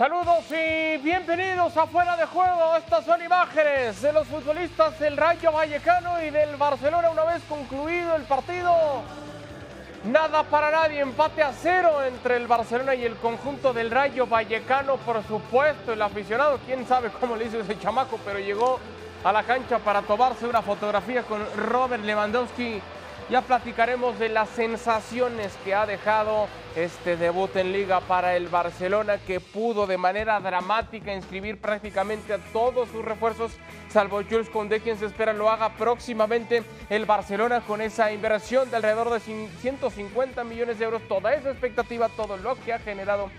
Saludos y bienvenidos a Fuera de Juego. Estas son imágenes de los futbolistas del Rayo Vallecano y del Barcelona una vez concluido el partido. Nada para nadie, empate a cero entre el Barcelona y el conjunto del Rayo Vallecano, por supuesto, el aficionado, quién sabe cómo le hizo ese chamaco, pero llegó a la cancha para tomarse una fotografía con Robert Lewandowski. Ya platicaremos de las sensaciones que ha dejado este debut en liga para el Barcelona, que pudo de manera dramática inscribir prácticamente a todos sus refuerzos, salvo Jules Condé, quien se espera lo haga próximamente. El Barcelona con esa inversión de alrededor de 150 millones de euros, toda esa expectativa, todo lo que ha generado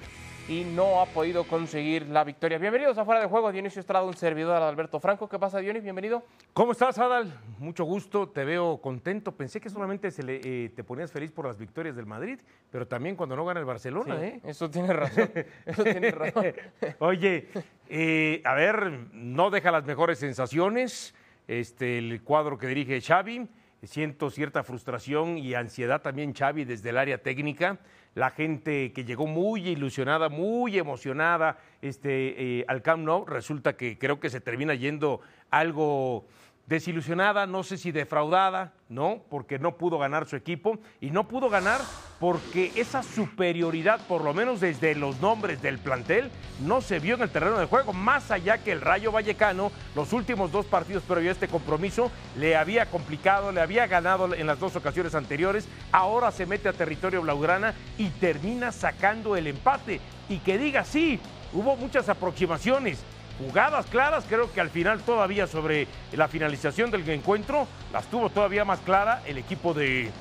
y no ha podido conseguir la victoria. Bienvenidos a Fuera de Juego, Dionisio Estrada, un servidor Alberto Franco. ¿Qué pasa, Dionis? Bienvenido. ¿Cómo estás, Adal? Mucho gusto, te veo contento. Pensé que solamente se le, eh, te ponías feliz por las victorias del Madrid, pero también cuando no gana el Barcelona, Sí, ¿eh? Eso tiene razón. Eso tiene razón. Oye, eh, a ver, no deja las mejores sensaciones. Este, el cuadro que dirige Xavi, siento cierta frustración y ansiedad también Xavi desde el área técnica. La gente que llegó muy ilusionada, muy emocionada este, eh, al Camp Nou, resulta que creo que se termina yendo algo desilusionada, no sé si defraudada, ¿no? Porque no pudo ganar su equipo y no pudo ganar porque esa superioridad, por lo menos desde los nombres del plantel, no se vio en el terreno de juego, más allá que el Rayo Vallecano, los últimos dos partidos previo a este compromiso, le había complicado, le había ganado en las dos ocasiones anteriores, ahora se mete a territorio blaugrana y termina sacando el empate. Y que diga, sí, hubo muchas aproximaciones, jugadas claras, creo que al final todavía sobre la finalización del encuentro las tuvo todavía más clara el equipo de,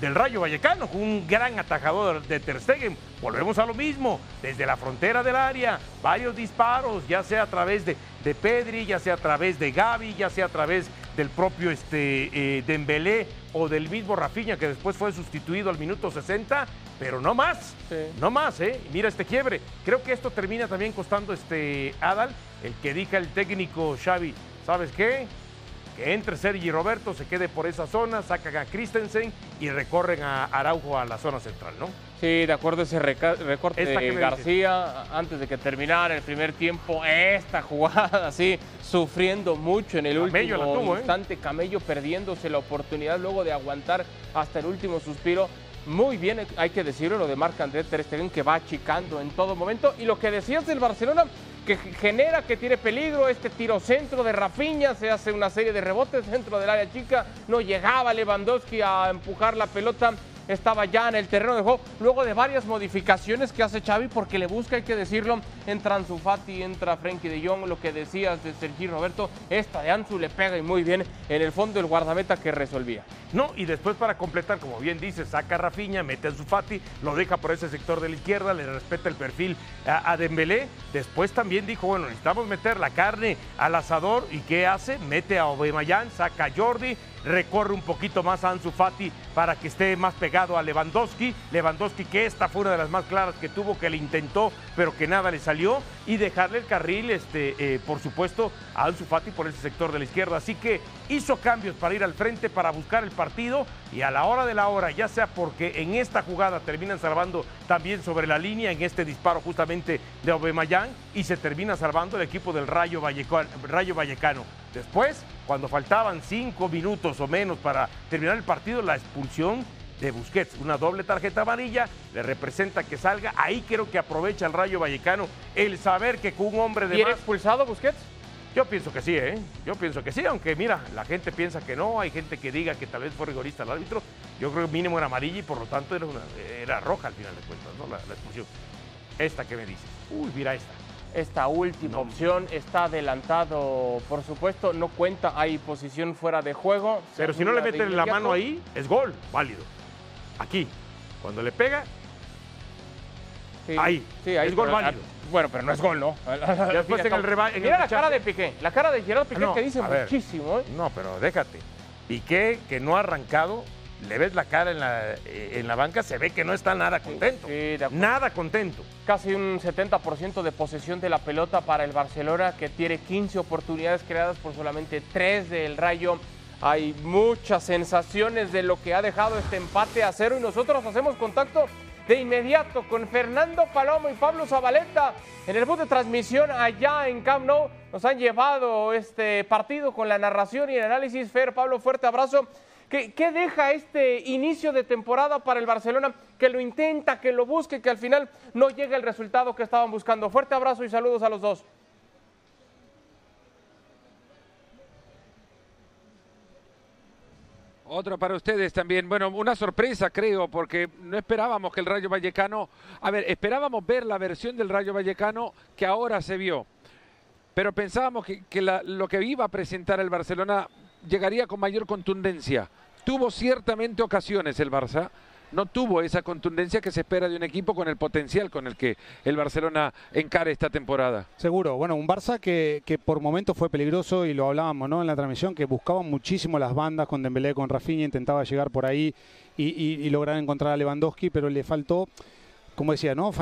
del Rayo Vallecano, un gran atajador de Ter Stegen. Volvemos a lo mismo, desde la frontera del área, varios disparos, ya sea a través de, de Pedri, ya sea a través de Gaby, ya sea a través del propio este, eh, Dembélé o del mismo Rafinha que después fue sustituido al minuto 60, pero no más, Sí. no más, ¿eh? Mira este quiebre. Creo que esto termina también costando este Adal, el que diga el técnico Xavi, ¿sabes qué? Que entre Sergi Roberto, se quede por esa zona, sacan a Christensen y recorren a Araujo a la zona central, ¿no? Sí, de acuerdo a ese recorte de García, antes de que terminara el primer tiempo, esta jugada así, sufriendo mucho en el Camello último tuvo, ¿eh? instante, Camello perdiéndose la oportunidad luego de aguantar hasta el último suspiro. Muy bien, hay que decirlo, lo de Marc André Ter Stegen que va achicando en todo momento. Y lo que decías del Barcelona, que genera que tiene peligro, este tiro centro de Rafinha, se hace una serie de rebotes dentro del área chica, no llegaba Lewandowski a empujar la pelota, estaba ya en el terreno de juego, luego de varias modificaciones que hace Xavi, porque le busca, hay que decirlo, entra Ansu Fati, entra Frenkie de Jong, lo que decías de Sergi Roberto, esta de Ansu le pega y muy bien en el fondo el guardameta que resolvía. No, y después para completar, como bien dice, saca a Rafinha, mete a Zufati, lo deja por ese sector de la izquierda, le respeta el perfil a, a Dembélé. Después también dijo, bueno, necesitamos meter la carne al asador. ¿Y qué hace? Mete a Aubameyang, saca a Jordi, recorre un poquito más a Ansu Fati para que esté más pegado a Lewandowski. Lewandowski que esta fue una de las más claras que tuvo, que le intentó, pero que nada le salió. Y dejarle el carril, este, eh, por supuesto, a Ansu Fati por ese sector de la izquierda. Así que hizo cambios para ir al frente, para buscar el partido. Y a la hora de la hora, ya sea porque en esta jugada terminan salvando también sobre la línea, en este disparo justamente de Aubameyang, y se termina salvando el equipo del. Rayo Vallecano. Después, cuando faltaban cinco minutos o menos para terminar el partido, la expulsión de Busquets, una doble tarjeta amarilla, le representa que salga. Ahí creo que aprovecha el Rayo Vallecano el saber que con un hombre de ¿Y era más. expulsado Busquets? Yo pienso que sí, ¿eh? Yo pienso que sí, aunque mira, la gente piensa que no, hay gente que diga que tal vez fue rigorista el árbitro. Yo creo que mínimo era amarilla y por lo tanto era, una- era roja al final de cuentas, ¿no? La, la expulsión. Esta que me dices. Uy, mira esta. esta última opción. Está adelantado, por supuesto, no cuenta, hay posición fuera de juego. Pero si no le meten la mano ahí, es gol, válido. Aquí, cuando le pega, ahí, sí, ahí, es gol válido. Bueno, pero no es gol, ¿no? Después en el. Mira la cara de Piqué, la cara de Gerard Piqué que dice muchísimo. ¿eh? No, pero déjate. Piqué, que no ha arrancado, le ves la cara en la, eh, en la banca, se ve que no está nada contento. nada contento. Casi un 70% de posesión de la pelota para el Barcelona, que tiene 15 oportunidades creadas por solamente 3 del Rayo. Hay muchas sensaciones de lo que ha dejado este empate a cero y nosotros hacemos contacto de inmediato con Fernando Palomo y Pablo Zabaleta en el bus de transmisión allá en Camp Nou. Nos han llevado este partido con la narración y el análisis. Fer, Pablo, fuerte abrazo. ¿Qué, ¿Qué, deja este inicio de temporada para el Barcelona? Que lo intenta, que lo busque, que al final no llegue el resultado que estaban buscando. Fuerte abrazo y saludos a los dos. Otro para ustedes también. Bueno, una sorpresa creo, porque no esperábamos que el Rayo Vallecano, a ver, esperábamos ver la versión del Rayo Vallecano que ahora se vio, pero pensábamos que, lo que iba a presentar el Barcelona llegaría con mayor contundencia. Tuvo ciertamente ocasiones el Barça, no tuvo esa contundencia que se espera de un equipo con el potencial con el que el Barcelona encare esta temporada. Seguro, bueno, un Barça que, que por momentos fue peligroso y lo hablábamos ¿no? en la transmisión, que buscaba muchísimo las bandas con Dembélé, con Rafinha, intentaba llegar por ahí y, y lograr encontrar a Lewandowski, pero le faltó como decía, ¿no?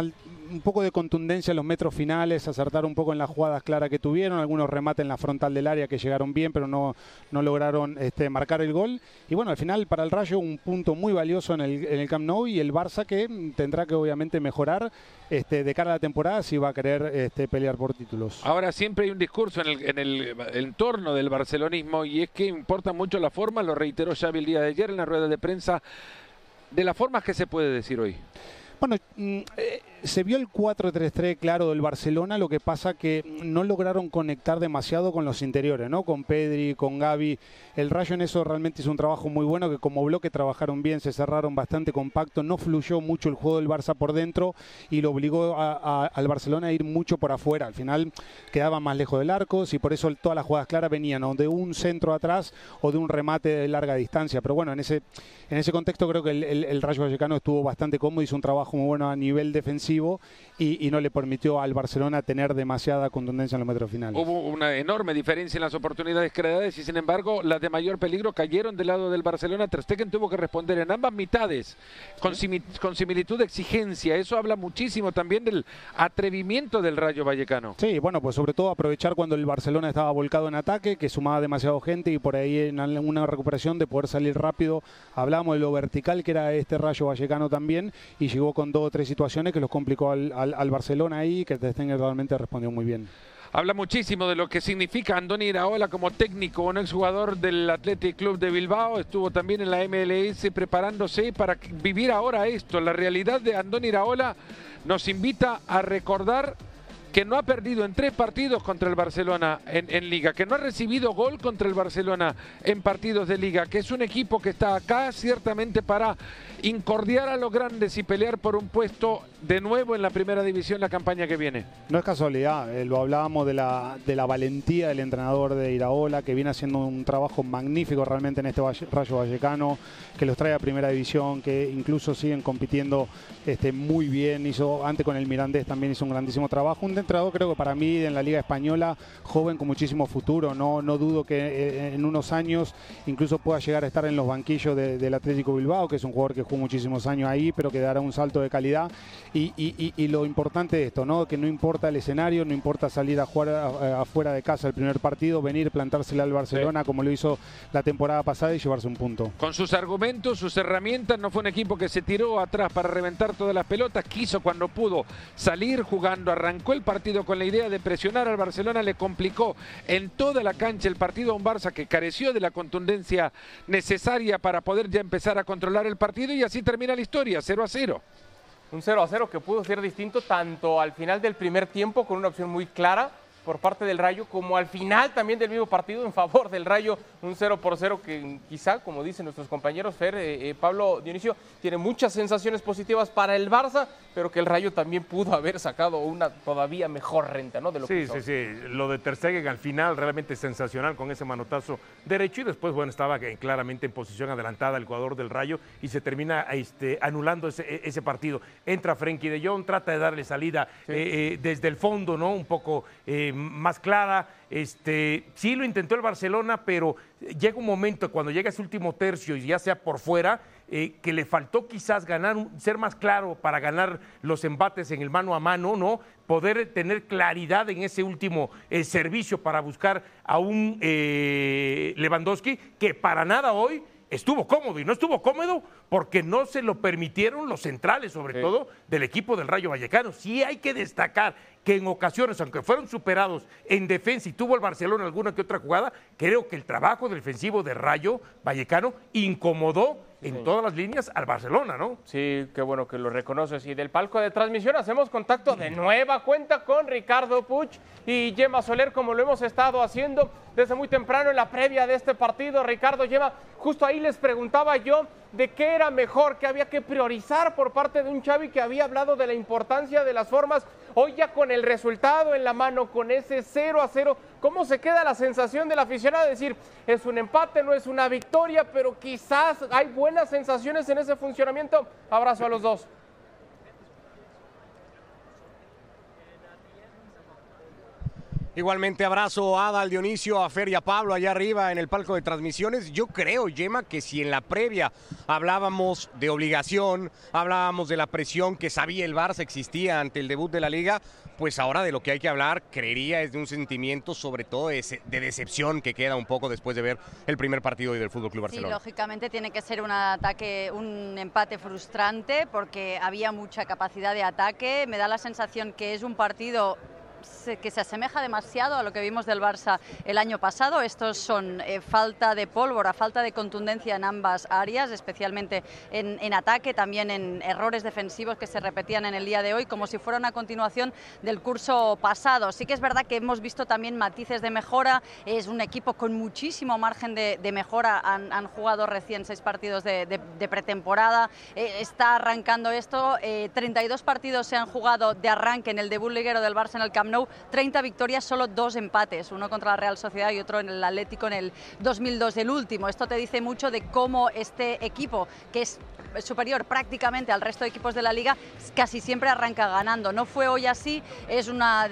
Un poco de contundencia en los metros finales, acertar un poco en las jugadas claras que tuvieron, algunos remates en la frontal del área que llegaron bien, pero no, no lograron este, marcar el gol. Y bueno, al final para el Rayo un punto muy valioso en el, Camp Nou y el Barça que tendrá que obviamente mejorar este, de cara a la temporada si va a querer este, pelear por títulos. Ahora siempre hay un discurso en el, en el entorno del barcelonismo y es que importa mucho la forma, lo reiteró Xavi el día de ayer en la rueda de prensa, de las formas que se puede decir hoy. Bueno, mm, eh, se vio el 4-3-3 claro del Barcelona, lo que pasa que no lograron conectar demasiado con los interiores, ¿no? Con Pedri, con Gaby. El Rayo en eso realmente hizo un trabajo muy bueno, que como bloque trabajaron bien, se cerraron bastante compacto, no fluyó mucho el juego del Barça por dentro y lo obligó al Barcelona a ir mucho por afuera. Al final quedaba más lejos del arco y por eso todas las jugadas claras venían o de un centro atrás o de un remate de larga distancia. Pero bueno, en ese, en ese contexto creo que el, Rayo Vallecano estuvo bastante cómodo, hizo un trabajo muy bueno a nivel defensivo y, no le permitió al Barcelona tener demasiada contundencia en los metros finales. Hubo una enorme diferencia en las oportunidades creadas y sin embargo las de mayor peligro cayeron del lado del Barcelona. Ter Stegen tuvo que responder en ambas mitades con, con similitud de exigencia. Eso habla muchísimo también del atrevimiento del Rayo Vallecano. Sí, bueno, pues sobre todo aprovechar cuando el Barcelona estaba volcado en ataque, que sumaba demasiado gente y por ahí en una recuperación de poder salir rápido. Hablamos de lo vertical que era este Rayo Vallecano también y llegó con dos o tres situaciones que los complicó al, al, Barcelona ahí, que Stegen realmente respondió muy bien. Habla muchísimo de lo que significa Andoni Iraola como técnico, un exjugador del Athletic Club de Bilbao. Estuvo también en la MLS preparándose para vivir ahora esto. La realidad de Andoni Iraola nos invita a recordar que no ha perdido en tres partidos contra el Barcelona en, Liga, que no ha recibido gol contra el Barcelona en partidos de Liga, que es un equipo que está acá ciertamente para incordiar a los grandes y pelear por un puesto de nuevo en la primera división la campaña que viene. No es casualidad, eh, lo hablábamos de la, de la valentía del entrenador de Iraola, que viene haciendo un trabajo magnífico realmente en este Rayo Vallecano, que los trae a primera división, que incluso siguen compitiendo este, muy bien, hizo antes con el Mirandés también hizo un grandísimo trabajo, entrenador creo que para mí en la Liga Española, joven con muchísimo futuro, no, no dudo que eh, en unos años incluso pueda llegar a estar en los banquillos del Atlético Bilbao, que es un jugador que jugó muchísimos años ahí, pero que dará un salto de calidad. Y, lo importante de esto, ¿no? que no importa el escenario, no importa salir a jugar afuera de casa el primer partido, venir, plantársela al Barcelona como lo hizo la temporada pasada y llevarse un punto. Con sus argumentos, sus herramientas, no fue un equipo que se tiró atrás para reventar todas las pelotas, quiso cuando pudo salir jugando, arrancó el partido con la idea de presionar al Barcelona, le complicó en toda la cancha el partido a un Barça que careció de la contundencia necesaria para poder ya empezar a controlar el partido y así termina la historia, 0 a 0. Un 0 a 0 que pudo ser distinto tanto al final del primer tiempo con una opción muy clara por parte del Rayo, como al final también del mismo partido en favor del Rayo, un 0 por 0 que quizá, como dicen nuestros compañeros, Fer, eh, eh, Pablo Dionisio, tiene muchas sensaciones positivas para el Barça, pero que el Rayo también pudo haber sacado una todavía mejor renta, ¿no? De lo sí, que sí, sí. Lo de Ter Stegen al final realmente sensacional con ese manotazo derecho y después, bueno, estaba claramente en posición adelantada el jugador del Rayo y se termina este, anulando ese, ese partido. Entra Frenkie de Jong, trata de darle salida eh, desde el fondo, ¿no? Un poco más clara. Este, sí lo intentó el Barcelona, pero llega un momento cuando llega ese último tercio y ya sea por fuera, eh, que le faltó quizás ganar, ser más claro para ganar los embates en el mano a mano, ¿no? Poder tener claridad en ese último eh, servicio para buscar a un eh, Lewandowski que para nada hoy estuvo cómodo y no estuvo cómodo porque no se lo permitieron los centrales, sobre todo del equipo del Rayo Vallecano. Sí hay que destacar que en ocasiones, aunque fueron superados en defensa y tuvo el Barcelona alguna que otra jugada, creo que el trabajo defensivo de Rayo Vallecano incomodó en todas las líneas al Barcelona, ¿no? Sí, qué bueno que lo reconoces. Y del palco de transmisión hacemos contacto de nueva cuenta con Ricardo Puch y Gemma Soler, como lo hemos estado haciendo desde muy temprano en la previa de este partido. Ricardo Gemma, justo ahí les preguntaba yo de qué era mejor, que había que priorizar por parte de un Xavi que había hablado de la importancia de las formas. Hoy ya con el resultado en la mano, con ese 0 a 0, ¿cómo se queda la sensación del aficionado de decir, es un empate, no es una victoria, pero quizás hay buenas sensaciones en ese funcionamiento? Abrazo a los dos. Igualmente abrazo a Adal Dionisio, a Fer y a Pablo allá arriba en el palco de transmisiones. Yo creo, Yema, que si en la previa hablábamos de obligación, hablábamos de la presión que sabía el Barça existía ante el debut de la liga, pues ahora de lo que hay que hablar, creería, es de un sentimiento sobre todo de, decepción que queda un poco después de ver el primer partido del Fútbol Club Barcelona. Sí, lógicamente tiene que ser un ataque, un empate frustrante porque había mucha capacidad de ataque. Me da la sensación que es un partido que se asemeja demasiado a lo que vimos del Barça el año pasado. Estos son eh, falta de pólvora, falta de contundencia en ambas áreas, especialmente en, ataque, también en errores defensivos que se repetían en el día de hoy, como si fuera una continuación del curso pasado. Sí que es verdad que hemos visto también matices de mejora, es un equipo con muchísimo margen de, mejora, han, jugado recién seis partidos de, pretemporada, eh, está arrancando esto, 32 eh, partidos se han jugado de arranque en el debut liguero del Barça en el Camp Nou, 30 victorias, solo dos empates, uno contra la Real Sociedad y otro en el Atlético en el 2002, el último. Esto te dice mucho de cómo este equipo, que es superior prácticamente al resto de equipos de la liga, casi siempre arranca ganando. No fue hoy así, es una,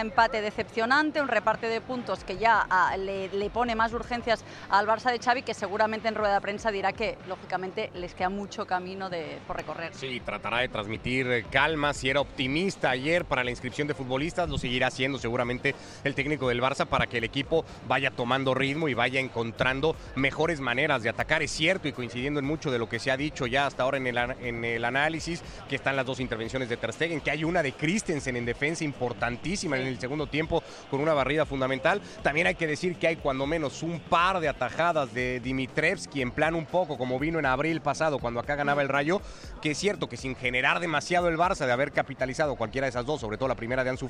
empate decepcionante, un reparte de puntos que ya ah, le, pone más urgencias al Barça de Xavi, que seguramente en rueda de prensa dirá que lógicamente les queda mucho camino por recorrer. Sí, tratará de transmitir eh, calma, si era optimista ayer para la inscripción de futbolistas, lo seguirá haciendo seguramente el técnico del Barça para que el equipo vaya tomando ritmo y vaya encontrando mejores maneras de atacar. Es cierto y coincidiendo en mucho de lo que se ha dicho ya hasta ahora en el, análisis, que están las dos intervenciones de Ter Stegen, que hay una de Christensen en defensa importantísima en el segundo tiempo con una barrida fundamental. También hay que decir que hay cuando menos un par de atajadas de Dimitrevski en plan un poco como vino en abril pasado cuando acá ganaba el Rayo, que es cierto que sin generar demasiado el Barça de haber capitalizado cualquiera de esas dos, sobre todo la primera de Ansu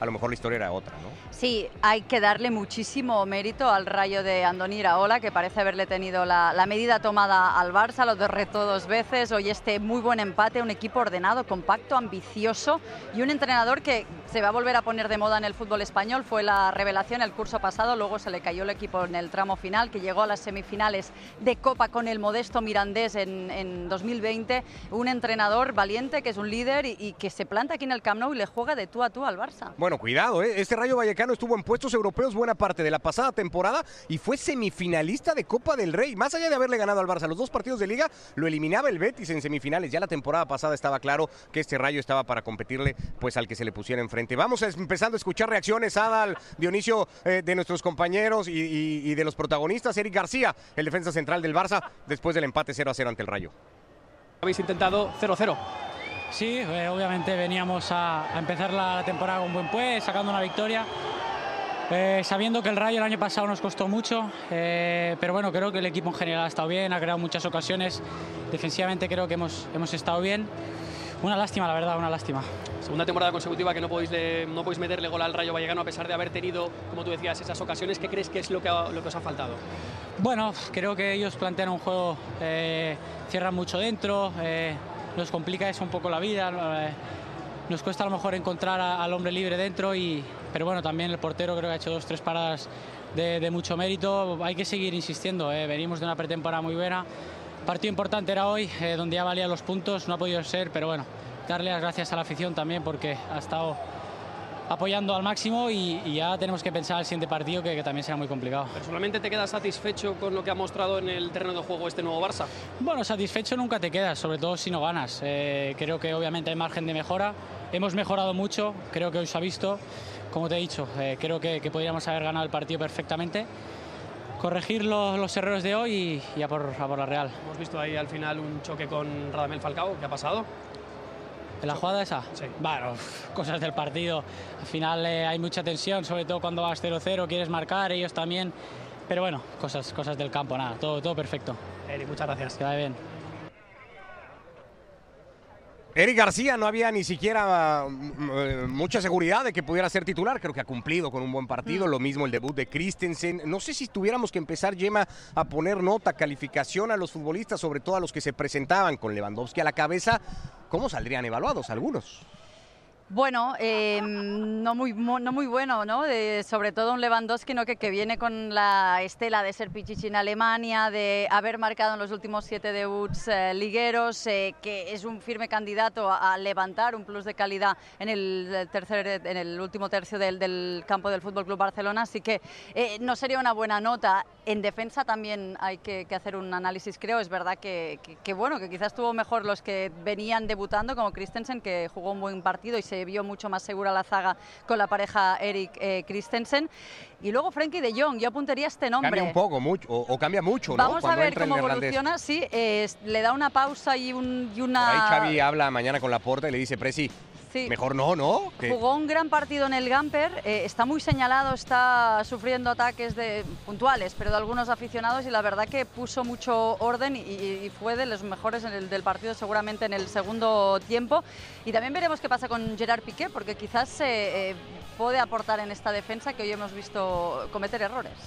a lo mejor la historia era otra, ¿no? Sí, hay que darle muchísimo mérito al Rayo de Andoni Iraola, que parece haberle tenido la, la medida tomada al Barça, los dos retos dos veces. Hoy este muy buen empate, un equipo ordenado, compacto, ambicioso y un entrenador que se va a volver a poner de moda en el fútbol español. Fue la revelación el curso pasado, luego se le cayó el equipo en el tramo final, que llegó a las semifinales de Copa con el modesto Mirandés en, 2020. Un entrenador valiente, que es un líder y, que se planta aquí en el Camp Nou y le juega de tú a tú al Barça. Bueno, cuidado, ¿eh? este Rayo Vallecano estuvo en puestos europeos buena parte de la pasada temporada y fue semifinalista de Copa del Rey. Más allá de haberle ganado al Barça los dos partidos de liga, lo eliminaba el Betis en semifinales. Ya la temporada pasada estaba claro que este Rayo estaba para competirle pues al que se le pusiera enfrente. Vamos empezando a escuchar reacciones, Adal, Dionisio, eh, de nuestros compañeros y, de los protagonistas. Eric García, el defensa central del Barça, después del empate 0 a 0 ante el Rayo. Habéis intentado 0-0. Sí, eh, obviamente veníamos a, empezar la temporada con buen pues, sacando una victoria. Eh, sabiendo que el Rayo el año pasado nos costó mucho, eh, pero bueno, creo que el equipo en general ha estado bien, ha creado muchas ocasiones, defensivamente creo que hemos, hemos estado bien. Una lástima, la verdad, una lástima. Segunda temporada consecutiva que no podéis, de, no podéis meterle gol al Rayo Vallecano a pesar de haber tenido, como tú decías, esas ocasiones. ¿Qué crees que es lo que, lo que os ha faltado? Bueno, creo que ellos plantean un juego, eh, cierran mucho dentro, eh, nos complica eso un poco la vida. Eh, nos cuesta a lo mejor encontrar a, al hombre libre dentro, y, pero bueno, también el portero creo que ha hecho dos, tres paradas de, de mucho mérito. Hay que seguir insistiendo, eh, venimos de una pretemporada muy buena. Partido importante era hoy, eh, donde ya valían los puntos, no ha podido ser, pero bueno, darle las gracias a la afición también porque ha estado apoyando al máximo y, y ya tenemos que pensar el siguiente partido que, que, también será muy complicado. ¿Personalmente te quedas satisfecho con lo que ha mostrado en el terreno de juego este nuevo Barça? Bueno, satisfecho nunca te quedas, sobre todo si no ganas. Eh, creo que obviamente hay margen de mejora. Hemos mejorado mucho, creo que hoy se ha visto. Como te he dicho, eh, creo que, que, podríamos haber ganado el partido perfectamente. Corregir los, los errores de hoy y, y a, por, a por la Real. Hemos visto ahí al final un choque con Radamel Falcao. ¿Qué ha pasado? ¿En la jugada esa? Sí. Bueno, cosas del partido. Al final eh, hay mucha tensión, sobre todo cuando vas 0-0, quieres marcar, ellos también. Pero bueno, cosas, cosas del campo, nada, todo, todo perfecto. Eri, muchas gracias. Que vaya bien. Eric García no había ni siquiera uh, mucha seguridad de que pudiera ser titular. Creo que ha cumplido con un buen partido. Mm. Lo mismo el debut de Christensen. No sé si tuviéramos que empezar, Yema, a poner nota, calificación a los futbolistas, sobre todo a los que se presentaban con Lewandowski a la cabeza. ¿Cómo saldrían evaluados algunos? Bueno, eh, no, muy, no muy bueno, ¿no? Sobre todo un Lewandowski ¿no? que, que viene con la estela de ser pichichi en Alemania, de haber marcado en los últimos siete debuts eh, ligueros, eh, que es un firme candidato a, levantar un plus de calidad en el, tercer, en el último tercio del, del campo del Fútbol Club Barcelona, así que eh, no sería una buena nota. En defensa también hay que, que hacer un análisis, creo. Es verdad que, que, que, bueno, que quizás tuvo mejor los que venían debutando, como Christensen, que jugó un buen partido y se vio mucho más segura la zaga con la pareja Eric eh, Christensen. Y luego Frenkie de Jong, yo apuntaría este nombre. Cambia un poco, mucho, o, o cambia mucho, Vamos ¿no? a ver cómo evoluciona, sí, eh, le da una pausa y, un, y una... Por ahí Xavi habla mañana con la porta y le dice, Presi, Sí. Mejor no, ¿no? Jugó un gran partido en el Gamper, eh, está muy señalado, está sufriendo ataques de, puntuales, pero de algunos aficionados y la verdad que puso mucho orden y, y fue de los mejores en el, del partido seguramente en el segundo tiempo. Y también veremos qué pasa con Gerard Piqué, porque quizás eh, eh, puede aportar en esta defensa que hoy hemos visto cometer errores.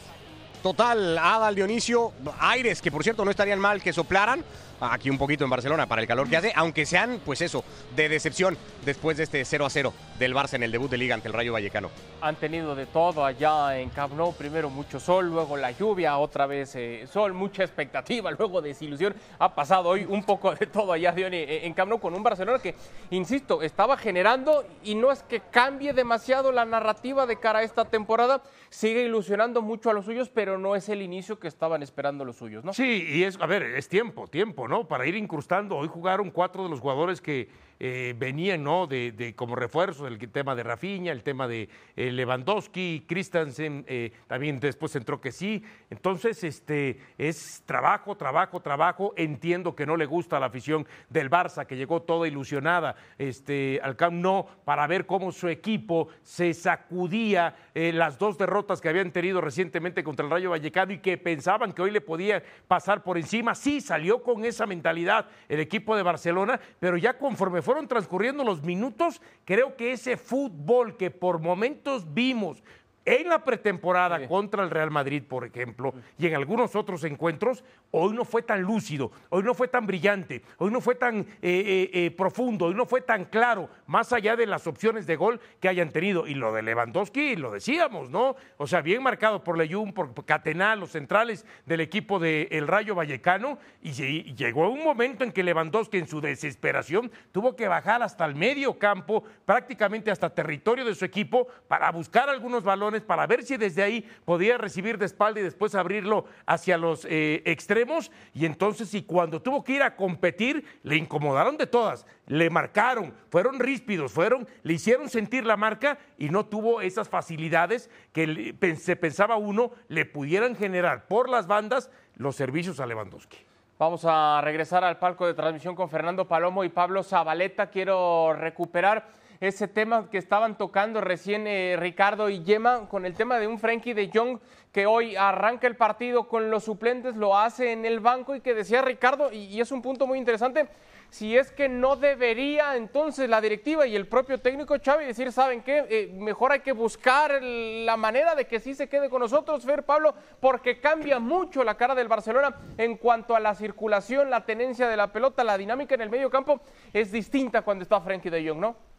Total, Adal Dionisio, aires que por cierto no estarían mal que soplaran aquí un poquito en Barcelona para el calor que hace, aunque sean, pues eso, de decepción después de este 0 a 0 del Barça en el debut de Liga ante el Rayo Vallecano. Han tenido de todo allá en Camp primero mucho sol, luego la lluvia, otra vez eh, sol, mucha expectativa, luego desilusión. Ha pasado hoy un poco de todo allá Diony, en Camp con un Barcelona que, insisto, estaba generando y no es que cambie demasiado la narrativa de cara a esta temporada, sigue ilusionando mucho a los suyos, pero no es el inicio que estaban esperando los suyos, ¿no? Sí, y es, a ver, es tiempo, tiempo, ¿no? Para ir incrustando. Hoy jugaron cuatro de los jugadores que eh, venían, ¿no? De, como refuerzo, el tema de Rafinha, el tema de eh, Lewandowski, Christensen, eh, también después entró que sí. Entonces, este, es trabajo, trabajo, trabajo. Entiendo que no le gusta la afición del Barça, que llegó toda ilusionada este, al Camp Nou para ver cómo su equipo se sacudía las dos derrotas que habían tenido recientemente contra el Rayo Vallecano y que pensaban que hoy le podía pasar por encima. Sí, salió con esa mentalidad el equipo de Barcelona, pero ya conforme fueron transcurriendo los minutos, creo que ese fútbol que por momentos vimos en la pretemporada sí. contra el Real Madrid, por ejemplo, y en algunos otros encuentros, hoy no fue tan lúcido, hoy no fue tan brillante, hoy no fue tan eh, eh, eh, profundo, hoy no fue tan claro, más allá de las opciones de gol que hayan tenido. Y lo de Lewandowski, lo decíamos, ¿no? O sea, bien marcado por Leyún, por Catenal, los centrales del equipo del de Rayo Vallecano, y, y llegó un momento en que Lewandowski, en su desesperación, tuvo que bajar hasta el medio campo, prácticamente hasta territorio de su equipo, para buscar algunos balones para ver si desde ahí podía recibir de espalda y después abrirlo hacia los eh, extremos. Y entonces, y cuando tuvo que ir a competir, le incomodaron de todas, le marcaron, fueron ríspidos, fueron, le hicieron sentir la marca y no tuvo esas facilidades que se pensaba uno le pudieran generar por las bandas los servicios a Lewandowski. Vamos a regresar al palco de transmisión con Fernando Palomo y Pablo Zabaleta. Quiero recuperar ese tema que estaban tocando recién eh, Ricardo y Yema con el tema de un Frankie de Jong que hoy arranca el partido con los suplentes, lo hace en el banco y que decía Ricardo, y, es un punto muy interesante, si es que no debería entonces la directiva y el propio técnico Xavi decir, ¿saben qué? Eh, mejor hay que buscar la manera de que sí se quede con nosotros, Fer Pablo, porque cambia mucho la cara del Barcelona en cuanto a la circulación, la tenencia de la pelota, la dinámica en el medio campo es distinta cuando está Frankie de Jong, ¿no?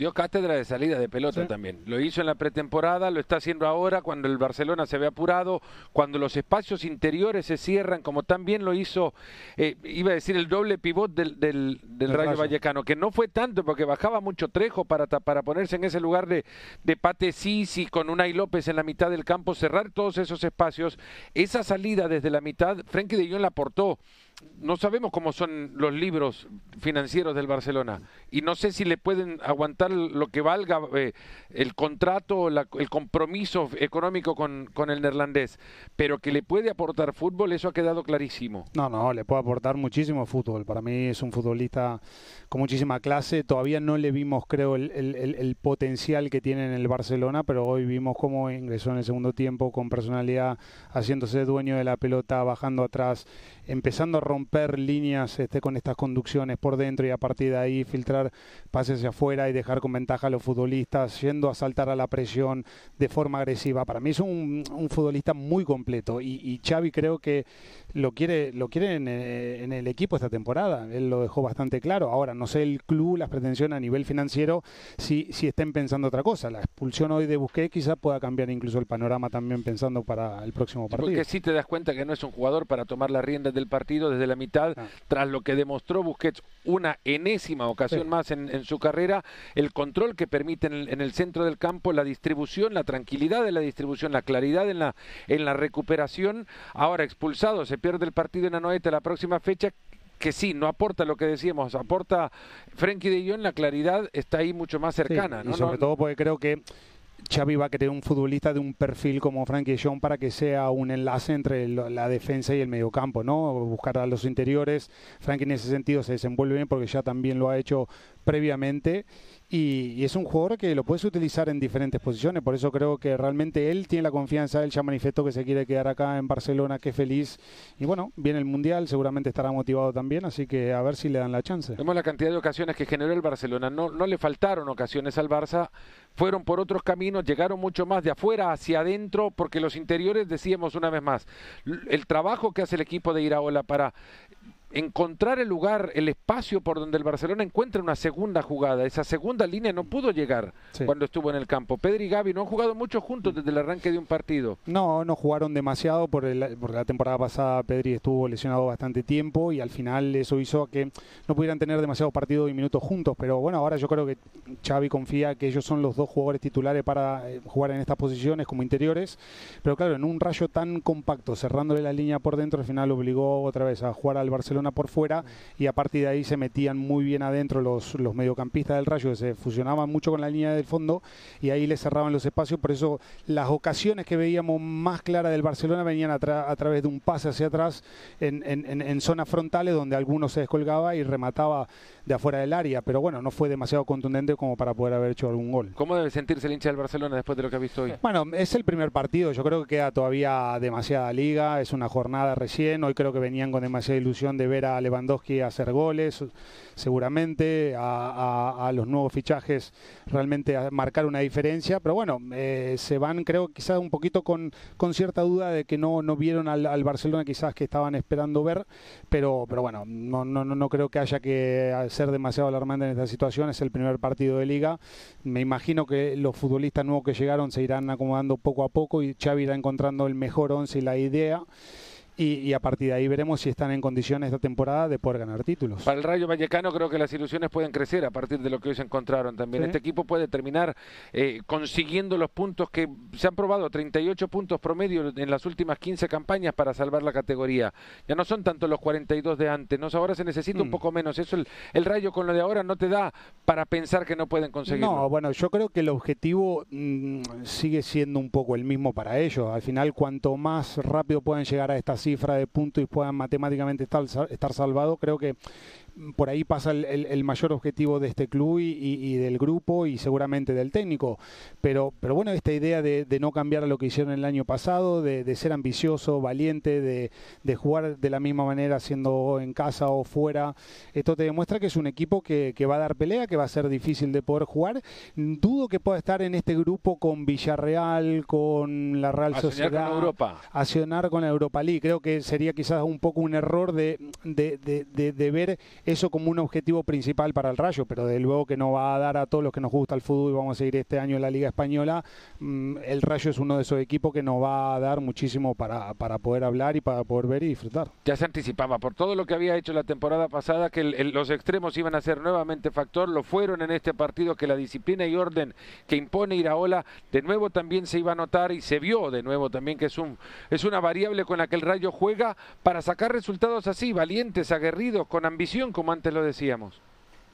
Dio cátedra de salida de pelota también. Lo hizo en la pretemporada, lo está haciendo ahora cuando el Barcelona se ve apurado, cuando los espacios interiores se cierran, como también lo hizo, eh, iba a decir, el doble pivot del, del, Rayo, Vallecano, que no fue tanto porque bajaba mucho Trejo para, para ponerse en ese lugar de, de Pate Sisi con Unai López en la mitad del campo, cerrar todos esos espacios. Esa salida desde la mitad, Frenkie de Jong la aportó no sabemos cómo son los libros financieros del Barcelona y no sé si le pueden aguantar lo que valga eh, el contrato, el compromiso económico con, con, el neerlandés, pero que le puede aportar fútbol, eso ha quedado clarísimo. No, no, le puede aportar muchísimo fútbol. Para mí es un futbolista con muchísima clase. Todavía no le vimos, creo, el, el potencial que tiene en el Barcelona, pero hoy vimos cómo ingresó en el segundo tiempo con personalidad, haciéndose dueño de la pelota, bajando atrás empezando a romper líneas este, con estas conducciones por dentro y a partir de ahí filtrar pases hacia afuera y dejar con ventaja a los futbolistas, yendo a saltar a la presión de forma agresiva. Para mí es un, futbolista muy completo y, y, Xavi creo que lo quiere, lo quiere eh, en, el equipo esta temporada. Él lo dejó bastante claro. Ahora, no sé el club, las pretensiones a nivel financiero, si, si estén pensando otra cosa. La expulsión hoy de Busquets quizás pueda cambiar incluso el panorama también pensando para el próximo partido. Porque si te das cuenta que no es un jugador para tomar las riendas del partido desde la mitad, ah. tras lo que demostró Busquets una enésima ocasión más en, su carrera, el control que permite en el, centro del campo, la distribución, la tranquilidad de la distribución, la claridad en la, en la recuperación. Ahora expulsado, se pierde el partido en Anoeta la próxima fecha que sí, no aporta lo que decíamos, aporta Frenkie de Jong, la claridad está ahí mucho más cercana. Y sobre todo porque creo que Xavi va a querer un futbolista de un perfil como Frankie Jong para que sea un enlace entre la defensa y el mediocampo, ¿no? Buscar a los interiores. Frankie en ese sentido se desenvuelve bien porque ya también lo ha hecho previamente y, es un jugador que lo puedes utilizar en diferentes posiciones, por eso creo que realmente él tiene la confianza, él ya manifestó que se quiere quedar acá en Barcelona, que feliz, y bueno, viene el Mundial, seguramente estará motivado también, así que a ver si le dan la chance. Vemos la cantidad de ocasiones que generó el Barcelona, no, no le faltaron ocasiones al Barça, fueron por otros caminos, llegaron mucho más de afuera hacia adentro, porque los interiores, decíamos una vez más, el trabajo que hace el equipo de Iraola para encontrar el lugar, el espacio por donde el Barcelona encuentra una segunda jugada. Esa segunda línea no pudo llegar cuando estuvo en el campo. Pedri y Gaby no han jugado mucho juntos desde el arranque de un partido. No, no jugaron demasiado por porque la temporada pasada Pedri estuvo lesionado bastante tiempo y al final eso hizo que no pudieran tener demasiados partidos y minutos juntos. Pero bueno, ahora yo creo que Xavi confía que ellos son los dos jugadores titulares para eh, jugar en estas posiciones como interiores. Pero claro, en un rayo tan compacto, cerrándole la línea por dentro, al final obligó otra vez a jugar al Barcelona por fuera y a partir de ahí se metían muy bien adentro los, los mediocampistas del Rayo, que se fusionaban mucho con la línea del fondo y ahí le cerraban los espacios. Por eso las ocasiones que veíamos más claras del Barcelona venían a, a través de un pase hacia atrás en, en, en, zonas frontales donde alguno se descolgaba y remataba de afuera del área. Pero bueno, no fue demasiado contundente como para poder haber hecho algún gol. ¿Cómo debe sentirse el hincha del Barcelona después de lo que ha visto hoy? Bueno, es el primer partido. Yo creo que queda todavía demasiada liga. Es una jornada recién. Hoy creo que venían con demasiada ilusión de ver a Lewandowski hacer goles, seguramente, a, los nuevos fichajes realmente a marcar una diferencia, pero bueno, eh, se van creo quizás un poquito con, con cierta duda de que no, no vieron al, Barcelona quizás que estaban esperando ver, pero, pero bueno, no, no, no creo que haya que ser demasiado alarmante en esta situación, es el primer partido de liga, me imagino que los futbolistas nuevos que llegaron se irán acomodando poco a poco y Xavi irá encontrando el mejor once y la idea. Y, a partir de ahí veremos si están en condiciones esta temporada de poder ganar títulos. Para el Rayo Vallecano creo que las ilusiones pueden crecer a partir de lo que hoy se encontraron también. Este equipo puede terminar eh, consiguiendo los puntos que se han probado, 38 puntos promedio en las últimas 15 campañas para salvar la categoría. Ya no son tanto los 42 de antes, ¿no? ahora se necesita un mm. poco menos. Eso el, Rayo con lo de ahora no te da para pensar que no pueden conseguirlo. No, bueno, yo creo que el objetivo mm, sigue siendo un poco el mismo para ellos. Al final, cuanto más rápido puedan llegar a estas cifra de puntos y puedan matemáticamente estar, estar salvados, creo que por ahí pasa el, el, mayor objetivo de este club y, y, del grupo y seguramente del técnico. Pero, pero bueno, esta idea de, de no cambiar a lo que hicieron el año pasado, de, de ser ambicioso, valiente, de, de, jugar de la misma manera siendo en casa o fuera, esto te demuestra que es un equipo que, que va a dar pelea, que va a ser difícil de poder jugar. Dudo que pueda estar en este grupo con Villarreal, con la Real Sociedad, con Europa. accionar con la Europa League. Creo que sería quizás un poco un error de, de, de, de ver eso como un objetivo principal para el Rayo, pero de luego que no va a dar a todos los que nos gusta el fútbol y vamos a seguir este año en la Liga Española, mm, el Rayo es uno de esos equipos que nos va a dar muchísimo para, para poder hablar y para poder ver y disfrutar. Ya se anticipaba por todo lo que había hecho la temporada pasada que los extremos iban a ser nuevamente factor, lo fueron en este partido que la disciplina y orden que impone Iraola de nuevo también se iba a notar y se vio de nuevo también que es un es una variable con la que el Rayo juega para sacar resultados así, valientes, aguerridos, con ambición como antes lo decíamos.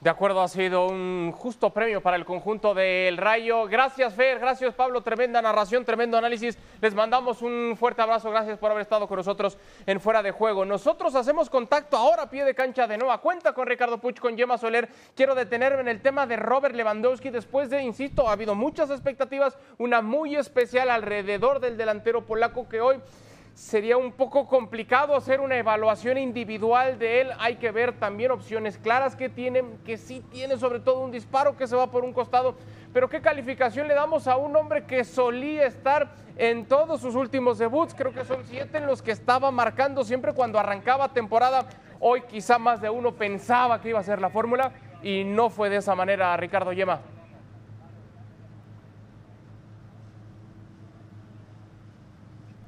De acuerdo, ha sido un justo premio para el conjunto del Rayo. Gracias, Fer, gracias, Pablo. Tremenda narración, tremendo análisis. Les mandamos un fuerte abrazo. Gracias por haber estado con nosotros en Fuera de Juego. Nosotros hacemos contacto ahora a pie de cancha de nueva cuenta con Ricardo Puch, con Gemma Soler. Quiero detenerme en el tema de Robert Lewandowski. Después de, insisto, ha habido muchas expectativas, una muy especial alrededor del delantero polaco que hoy sería un poco complicado hacer una evaluación individual de él. Hay que ver también opciones claras que tiene, que sí tiene sobre todo un disparo que se va por un costado. Pero ¿qué calificación le damos a un hombre que solía estar en todos sus últimos debuts? Creo que son siete en los que estaba marcando siempre cuando arrancaba temporada. Hoy quizá más de uno pensaba que iba a ser la fórmula y no fue de esa manera, Ricardo Yema.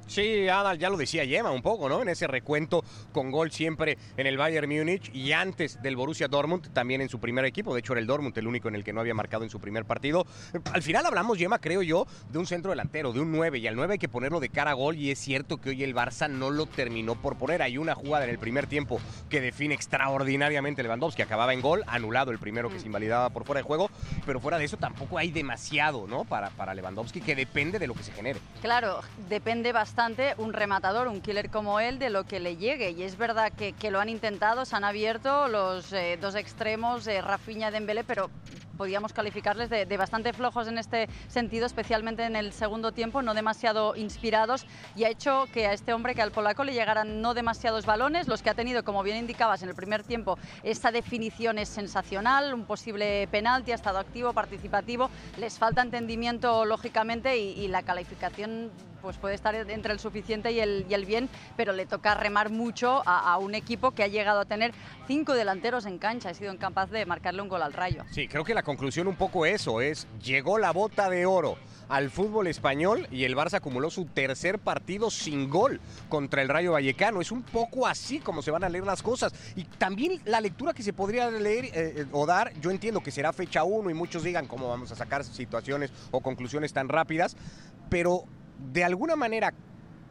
Sí, Adal, ya lo decía Yema un poco, ¿no? En ese recuento con gol siempre en el Bayern Múnich y antes del Borussia Dortmund, también en su primer equipo. De hecho, era el Dortmund el único en el que no había marcado en su primer partido. Al final hablamos, Yema, creo yo, de un centro delantero, de un 9. Y al 9 hay que ponerlo de cara a gol. Y es cierto que hoy el Barça no lo terminó por poner. Hay una jugada en el primer tiempo que define extraordinariamente Lewandowski. Acababa en gol, anulado el primero que se invalidaba por fuera de juego. Pero fuera de eso tampoco hay demasiado, ¿no? Para, para Lewandowski, que depende de lo que se genere. Claro, depende bastante un rematador, un killer como él, de lo que le llegue. Y es verdad que, lo han intentado, se han abierto los eh, dos extremos, eh, Rafinha Dembélé, pero podíamos calificarles de, bastante flojos en este sentido, especialmente en el segundo tiempo, no demasiado inspirados y ha hecho que a este hombre, que al polaco le llegaran no demasiados balones, los que ha tenido, como bien indicabas, en el primer tiempo, esta definición es sensacional, un posible penalti, ha estado activo, participativo, les falta entendimiento lógicamente y, y la calificación pues puede estar entre el suficiente y el, bien, pero le toca remar mucho a, un equipo que ha llegado a tener cinco delanteros en cancha, ha sido incapaz de marcarle un gol al rayo. Sí, creo que la conclusión un poco eso es, llegó la bota de oro al fútbol español y el Barça acumuló su tercer partido sin gol contra el Rayo Vallecano. Es un poco así como se van a leer las cosas. Y también la lectura que se podría leer eh, o dar, yo entiendo que será fecha 1 y muchos digan cómo vamos a sacar situaciones o conclusiones tan rápidas, pero de alguna manera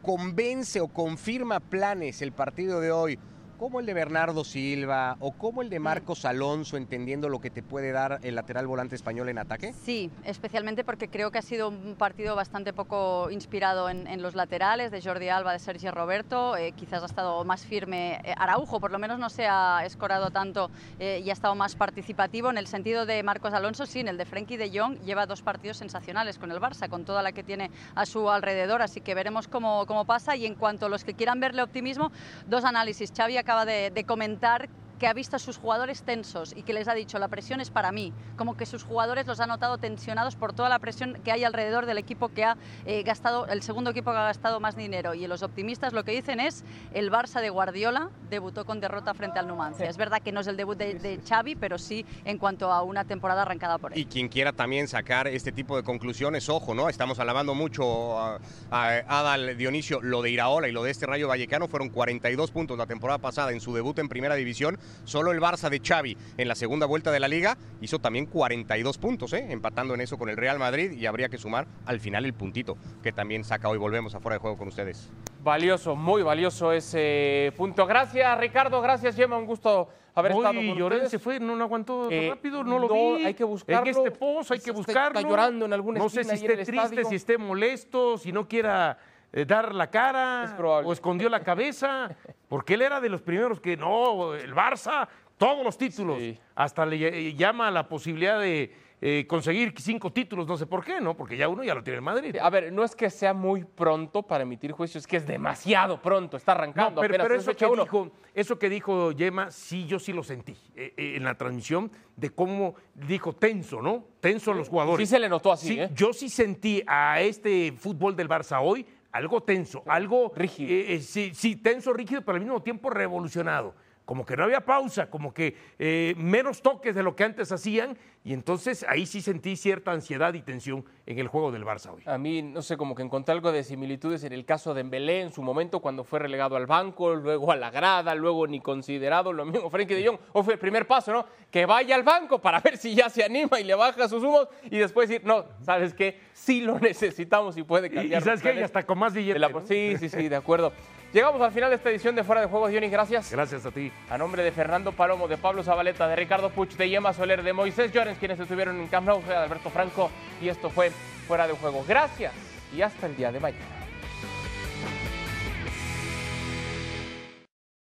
convence o confirma planes el partido de hoy como el de Bernardo Silva o como el de Marcos Alonso, entendiendo lo que te puede dar el lateral volante español en ataque? Sí, especialmente porque creo que ha sido un partido bastante poco inspirado en, en los laterales, de Jordi Alba, de Sergio Roberto, eh, quizás ha estado más firme eh, Araujo, por lo menos no se ha escorado tanto eh, y ha estado más participativo. En el sentido de Marcos Alonso, sí, en el de Frenkie de Jong lleva dos partidos sensacionales con el Barça, con toda la que tiene a su alrededor, así que veremos cómo, cómo pasa y en cuanto a los que quieran verle optimismo, dos análisis. Xavi acaba de, comentar que ha visto a sus jugadores tensos y que les ha dicho la presión es para mí, como que sus jugadores los ha notado tensionados por toda la presión que hay alrededor del equipo que ha eh, gastado, el segundo equipo que ha gastado más dinero. Y los optimistas lo que dicen es el Barça de Guardiola debutó con derrota frente al Numancia. Sí. Es verdad que no es el debut de, de, Xavi, pero sí en cuanto a una temporada arrancada por él. Y quien quiera también sacar este tipo de conclusiones, ojo, ¿no? Estamos alabando mucho a, a Adal Dionisio, lo de Iraola y lo de este Rayo Vallecano fueron 42 puntos la temporada pasada en su debut en Primera División Solo el Barça de Xavi en la segunda vuelta de la liga hizo también 42 puntos, ¿eh? empatando en eso con el Real Madrid y habría que sumar al final el puntito que también saca hoy. Volvemos a fuera de juego con ustedes. Valioso, muy valioso ese punto. Gracias Ricardo, gracias Gemma, un gusto haber Uy, estado con Llorén ustedes. se fue, no, no aguantó Eh, rápido, no lo no, vi. hay que buscarlo. En este pozo hay que buscarlo. está llorando en alguna No sé si esté triste, estadio. si esté molesto, si no quiera eh, dar la cara o escondió la cabeza, porque él era de los primeros que no, el Barça, todos los títulos, hasta le llama la posibilidad de eh, conseguir cinco títulos, no sé por qué, ¿no? Porque ya uno ya lo tiene en Madrid. A ver, no es que sea muy pronto para emitir juicios, es que es demasiado pronto, está arrancando. pero, eso, que dijo, eso que dijo Yema, sí, yo sí lo sentí eh, eh, en la transmisión de cómo dijo tenso, ¿no? Tenso a los jugadores. Sí se le notó así, ¿eh? Yo sí sentí a este fútbol del Barça hoy algo tenso, algo... Rígido. sí, sí, tenso, rígido, pero al mismo tiempo revolucionado como que no había pausa, como que eh, menos toques de lo que antes hacían, y entonces ahí sí sentí cierta ansiedad y tensión en el juego del Barça hoy. A mí, no sé, como que encontré algo de similitudes en el caso de Embelé en su momento cuando fue relegado al banco, luego a la grada, luego ni considerado, lo mismo Frenkie de Jong, o fue el primer paso, ¿no? Que vaya al banco para ver si ya se anima y le baja sus humos y después decir, no, ¿sabes qué? Sí lo necesitamos y puede cambiar. Y, sabes qué, y hasta con más billetes. Sí, sí, sí, de acuerdo. Llegamos al final de esta edición de Fuera de Juegos, Johnny, gracias. Gracias a ti. A nombre de Fernando Palomo, de Pablo Zabaleta, de Ricardo Puch, de Yema Soler, de Moisés Llorens, quienes estuvieron en Camp Nou, Alberto Franco, y esto fue Fuera de Juego. Gracias y hasta el día de mañana.